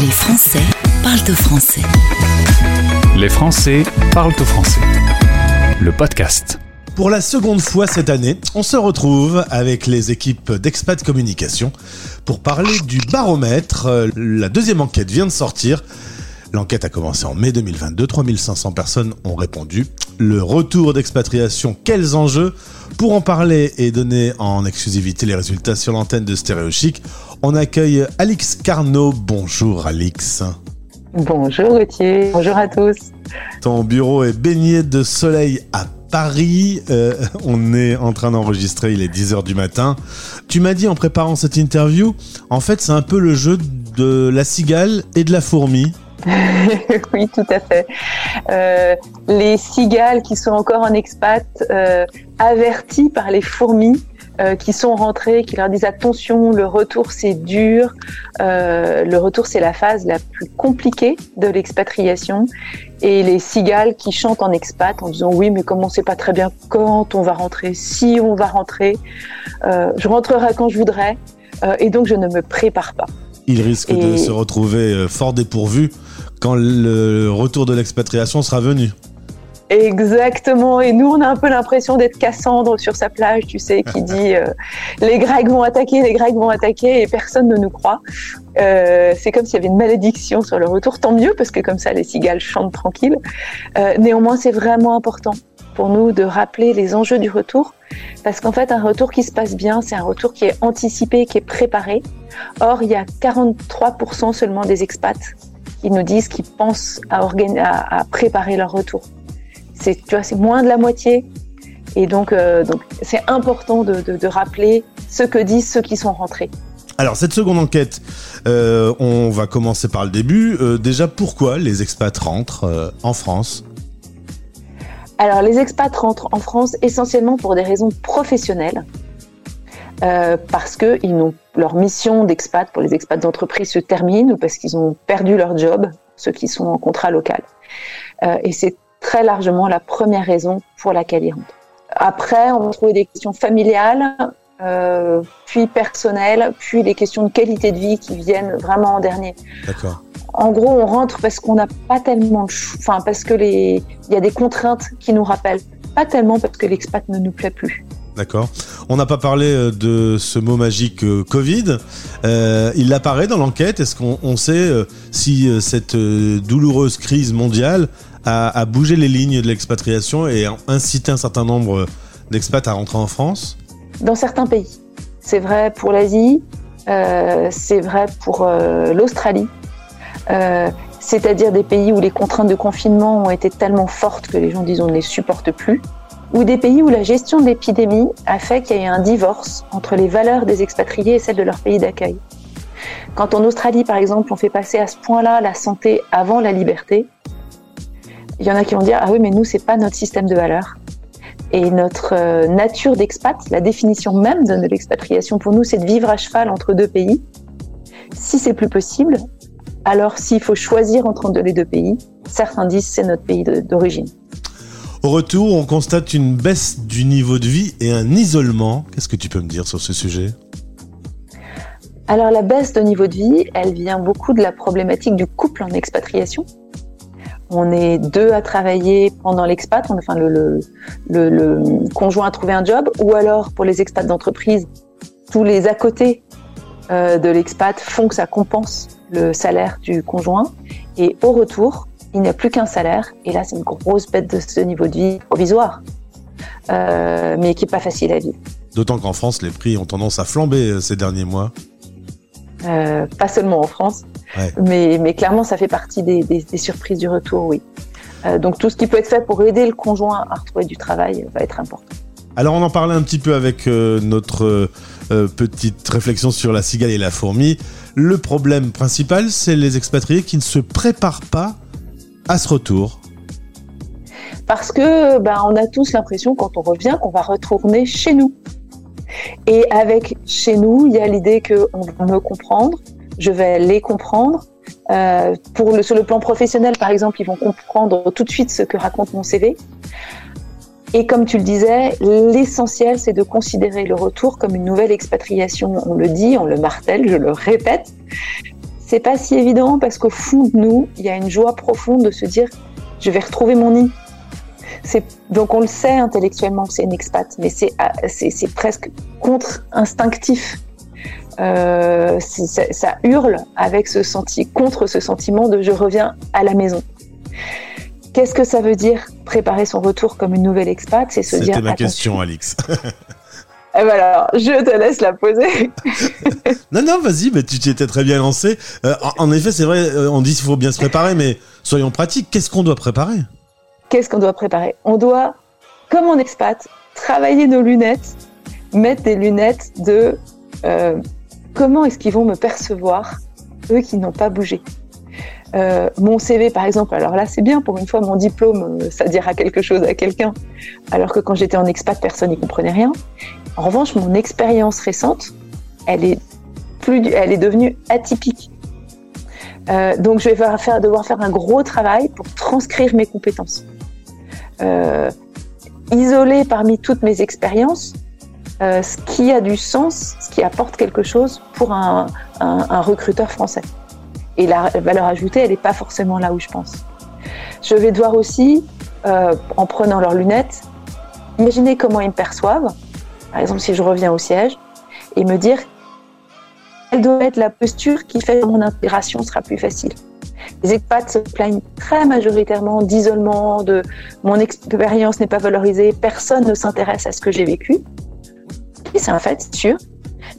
Les Français parlent au français. Les Français parlent au français. Le podcast. Pour la seconde fois cette année, on se retrouve avec les équipes d'Expat Communication pour parler du baromètre. La deuxième enquête vient de sortir. L'enquête a commencé en mai 2022. 3500 personnes ont répondu. Le retour d'expatriation, quels enjeux? Pour en parler et donner en exclusivité les résultats sur l'antenne de Stéréo Chic, on accueille Alix Carnot. Bonjour Alix. Bonjour Gauthier, bonjour à tous. Ton bureau est baigné de soleil à Paris. Euh, on est en train d'enregistrer, il est 10h du matin. Tu m'as dit en préparant cette interview, en fait c'est un peu le jeu de la cigale et de la fourmi. oui, tout à fait. Euh, les cigales qui sont encore en expat, euh, avertis par les fourmis euh, qui sont rentrées, qui leur disent attention, le retour c'est dur, euh, le retour c'est la phase la plus compliquée de l'expatriation. Et les cigales qui chantent en expat en disant oui, mais comme on sait pas très bien quand on va rentrer, si on va rentrer, euh, je rentrerai quand je voudrais, et donc je ne me prépare pas. Il risque de se retrouver fort dépourvu quand le retour de l'expatriation sera venu. Exactement. Et nous, on a un peu l'impression d'être Cassandre sur sa plage, tu sais, qui dit euh, les Grecs vont attaquer, les Grecs vont attaquer, et personne ne nous croit. Euh, c'est comme s'il y avait une malédiction sur le retour. Tant mieux, parce que comme ça, les cigales chantent tranquilles. Euh, néanmoins, c'est vraiment important pour nous de rappeler les enjeux du retour, parce qu'en fait, un retour qui se passe bien, c'est un retour qui est anticipé, qui est préparé. Or, il y a 43% seulement des expats qui nous disent qu'ils pensent à, préparer leur retour c'est tu vois c'est moins de la moitié. Et donc euh, donc c'est important de, de, de rappeler ce que disent ceux qui sont rentrés. Alors cette seconde enquête, euh, on va commencer par le début. Euh, déjà, pourquoi les expats rentrent euh, en France? Alors les expats rentrent en France essentiellement pour des raisons professionnelles parce que ils n'ont leur mission d'expat pour les expats d'entreprise se termine ou parce qu'ils ont perdu leur job ceux qui sont en contrat local. Et c'est très largement la première raison pour laquelle ils rentrent après on va trouver des questions familiales euh, puis personnelles puis les questions de qualité de vie qui viennent vraiment en dernier D'accord. En gros, on rentre parce qu'on n'a pas tellement de chou- enfin parce que les, il y a des contraintes qui nous rappellent, pas tellement parce que l'expat ne nous plaît plus. D'accord. On n'a pas parlé euh, de ce mot magique euh, Covid. Euh, il apparaît dans l'enquête. Est-ce qu'on on sait si cette douloureuse crise mondiale a, bougé les lignes de l'expatriation et incité un certain nombre d'expats à rentrer en France? Dans certains pays, c'est vrai pour l'Asie, c'est vrai pour l'Australie, c'est-à-dire des pays où les contraintes de confinement ont été tellement fortes que les gens disent on ne les supporte plus, ou des pays où la gestion de l'épidémie a fait qu'il y a eu un divorce entre les valeurs des expatriés et celles de leur pays d'accueil. Quand en Australie, par exemple, on fait passer à ce point-là la santé avant la liberté, il y en a qui vont dire ah oui mais nous c'est pas notre système de valeurs et notre euh, nature d'expat, la définition même de l'expatriation pour nous c'est de vivre à cheval entre deux pays. Si c'est plus possible, alors s'il faut choisir entre les deux pays, certains disent c'est notre pays d'origine. Au retour, on constate une baisse du niveau de vie et un isolement. Qu'est-ce que tu peux me dire sur ce sujet? Alors la baisse de niveau de vie, elle vient beaucoup de la problématique du couple en expatriation. On est deux à travailler pendant l'expat, enfin le, le conjoint a trouvé un job, ou alors pour les expats d'entreprise, tous les à côté euh, de l'expat font que ça compense le salaire du conjoint. Et au retour, il n'y a plus qu'un salaire, et là c'est une grosse bête de ce niveau de vie provisoire, euh, mais qui est pas facile à vivre. D'autant qu'en France, les prix ont tendance à flamber euh, ces derniers mois. Euh, pas seulement en France, Ouais. mais, mais clairement ça fait partie des, des- des surprises du retour, oui. Euh, donc tout ce qui peut être fait pour aider le conjoint à retrouver du travail va être important. Alors on en parlait un petit peu avec notre petite réflexion sur la cigale et la fourmi. Le problème principal, c'est les expatriés qui ne se préparent pas à ce retour. Parce que ben, on a tous l'impression quand on revient qu'on va retourner chez nous. Et avec chez nous, il y a l'idée qu'on va me comprendre, je vais les comprendre. Euh, pour le, sur le plan professionnel, par exemple, ils vont comprendre tout de suite ce que raconte mon CV. Et comme tu le disais, l'essentiel, c'est de considérer le retour comme une nouvelle expatriation. On le dit, on le martèle, je le répète. C'est pas si évident parce qu'au fond de nous, il y a une joie profonde de se dire je vais retrouver mon nid. Donc on le sait intellectuellement que c'est une expat, mais c'est presque contre-instinctif. Euh, ça, hurle avec ce senti contre ce sentiment de je reviens à la maison. Qu'est-ce que ça veut dire préparer son retour comme une nouvelle expat? C'est se dire. C'était ma question, Alix. Eh ben alors, je te laisse la poser. non, non, vas-y, mais tu t'étais très bien lancé. Euh, en, effet, c'est vrai, euh, on dit qu'il faut bien se préparer, mais soyons pratiques. Qu'est-ce qu'on doit préparer? Qu'est-ce qu'on doit préparer? On doit, comme en expat, travailler nos lunettes, mettre des lunettes de euh, comment est-ce qu'ils vont me percevoir, eux qui n'ont pas bougé? mon CV, par exemple, alors là, c'est bien, pour une fois, mon diplôme, ça dira quelque chose à quelqu'un. Alors que quand j'étais en expat, personne n'y comprenait rien. En revanche, mon expérience récente, elle est, plus, elle est devenue atypique. Euh, donc, je vais faire, devoir faire un gros travail pour transcrire mes compétences. Euh, isoler parmi toutes mes expériences euh, ce qui a du sens, ce qui apporte quelque chose pour un, recruteur français. Et la valeur ajoutée, elle n'est pas forcément là où je pense. Je vais devoir aussi, en prenant leurs lunettes, imaginer comment ils me perçoivent par exemple si je reviens au siège, et me dire quelle doit être la posture qui fait que mon intégration sera plus facile. Les expats se plaignent très majoritairement d'isolement, de mon expérience n'est pas valorisée, personne ne s'intéresse à ce que j'ai vécu. Et c'est un fait, c'est sûr.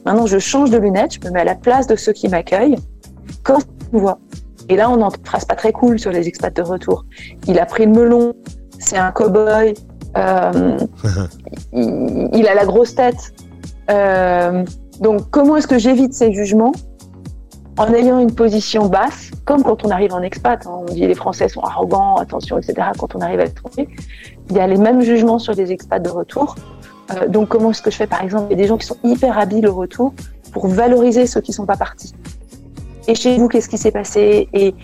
Maintenant, je change de lunettes, je me mets à la place de ceux qui m'accueillent. Quand je vois, et là, on n'en phrase pas très cool sur les expats de retour. Il a pris le melon, c'est un cow-boy, euh, il, a la grosse tête. Euh, donc, comment est-ce que j'évite ces jugements? En ayant une position basse, comme quand on arrive en expat, hein, on dit les Français sont arrogants, attention, etc. Quand on arrive à l'étranger, il y a les mêmes jugements sur les expats de retour. Euh, donc, comment est-ce que je fais, par exemple, il y a des gens qui sont hyper habiles au retour pour valoriser ceux qui ne sont pas partis et chez vous, qu'est-ce qui s'est passé et,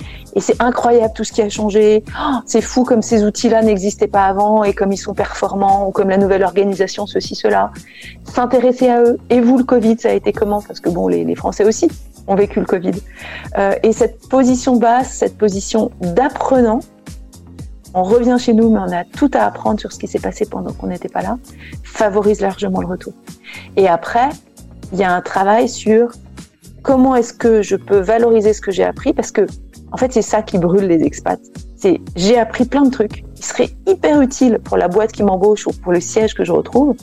c'est incroyable tout ce qui a changé. Oh, c'est fou comme ces outils-là n'existaient pas avant et comme ils sont performants ou comme la nouvelle organisation, ceci, cela. S'intéresser à eux. Et vous, le Covid, ça a été comment? Parce que bon, les, Français aussi ont vécu le Covid. Euh, et cette position basse, cette position d'apprenant, on revient chez nous, mais on a tout à apprendre sur ce qui s'est passé pendant qu'on n'était pas là, favorise largement le retour. Et après, il y a un travail sur comment est-ce que je peux valoriser ce que j'ai appris Parce que, en fait, c'est ça qui brûle les expats. C'est j'ai appris plein de trucs qui seraient hyper utiles pour la boîte qui m'embauche ou pour le siège que je retrouve,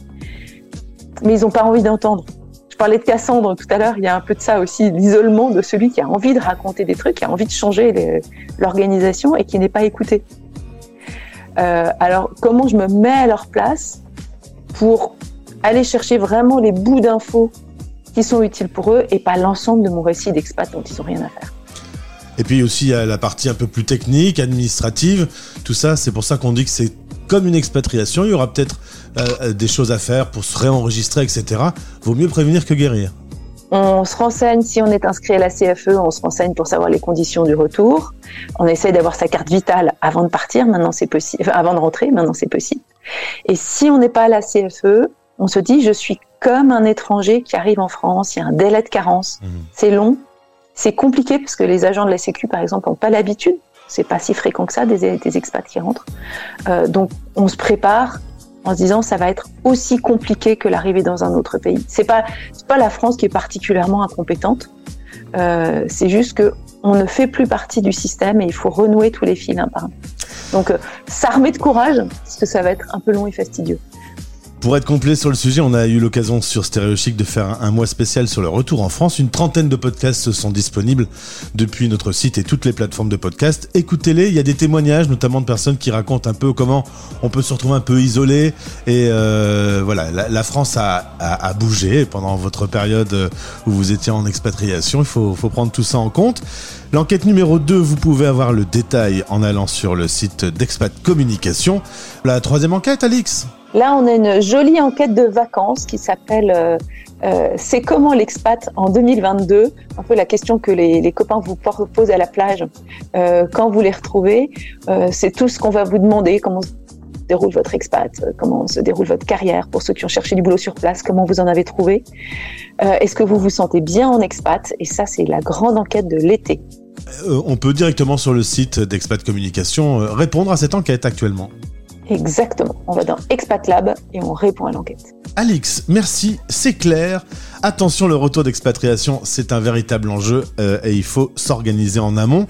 mais ils n'ont pas envie d'entendre. Je parlais de Cassandre tout à l'heure, il y a un peu de ça aussi, l'isolement de celui qui a envie de raconter des trucs, qui a envie de changer l'organisation et qui n'est pas écouté. Euh, alors, comment je me mets à leur place pour aller chercher vraiment les bouts d'infos qui sont utiles pour eux et pas l'ensemble de mon récit d'expat dont ils n'ont rien à faire. Et puis aussi, il y a la partie un peu plus technique, administrative, tout ça, c'est pour ça qu'on dit que c'est comme une expatriation, il y aura peut-être euh, des choses à faire pour se réenregistrer, etc. Vaut mieux prévenir que guérir. On se renseigne si on est inscrit à la CFE, on se renseigne pour savoir les conditions du retour. On essaie d'avoir sa carte vitale avant de partir, maintenant c'est possible, avant de rentrer, maintenant c'est possible. Et si on n'est pas à la CFE, on se dit je suis comme un étranger qui arrive en France, il y a un délai de carence, mhm. c'est long, c'est compliqué parce que les agents de la Sécu, par exemple, n'ont pas l'habitude. C'est pas si fréquent que ça des, des expats qui rentrent. Euh, donc, on se prépare en se disant ça va être aussi compliqué que l'arrivée dans un autre pays. C'est pas pas la France qui est particulièrement incompétente. Euh, c'est juste que on ne fait plus partie du système et il faut renouer tous les fils un par un. Donc, euh, s'armer de courage parce que ça va être un peu long et fastidieux. Pour être complet sur le sujet, on a eu l'occasion sur Stéréochic de faire un, mois spécial sur le retour en France. Une trentaine de podcasts sont disponibles depuis notre site et toutes les plateformes de podcasts. Écoutez-les, il y a des témoignages, notamment de personnes qui racontent un peu comment on peut se retrouver un peu isolé. Et euh, voilà, la, France a, bougé pendant votre période où vous étiez en expatriation. Il faut, faut prendre tout ça en compte. L'enquête numéro 2, vous pouvez avoir le détail en allant sur le site d'Expat Communication. La troisième enquête, Alix? Là, on a une jolie enquête de vacances qui s'appelle euh, euh, C'est comment l'expat en 2022 Un peu la question que les, copains vous posent à la plage euh, quand vous les retrouvez. c'est tout ce qu'on va vous demander. Comment déroule votre expat, comment se déroule votre carrière, pour ceux qui ont cherché du boulot sur place, comment vous en avez trouvé. Est-ce que vous vous sentez bien en expat? Et ça, c'est la grande enquête de l'été. On peut directement sur le site d'Expat Communication répondre à cette enquête actuellement. Exactement. On va dans Expat Lab et on répond à l'enquête. Alix, merci, c'est clair. Attention, le retour d'expatriation, c'est un véritable enjeu euh, et il faut s'organiser en amont.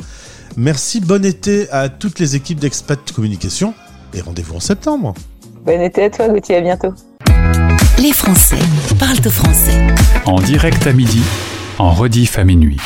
Merci, bon été à toutes les équipes d'Expat Communication et rendez-vous en septembre. Bon été à toi, Gauthier. À bientôt. Les Français parlent au français. En direct à midi, en rediff à minuit.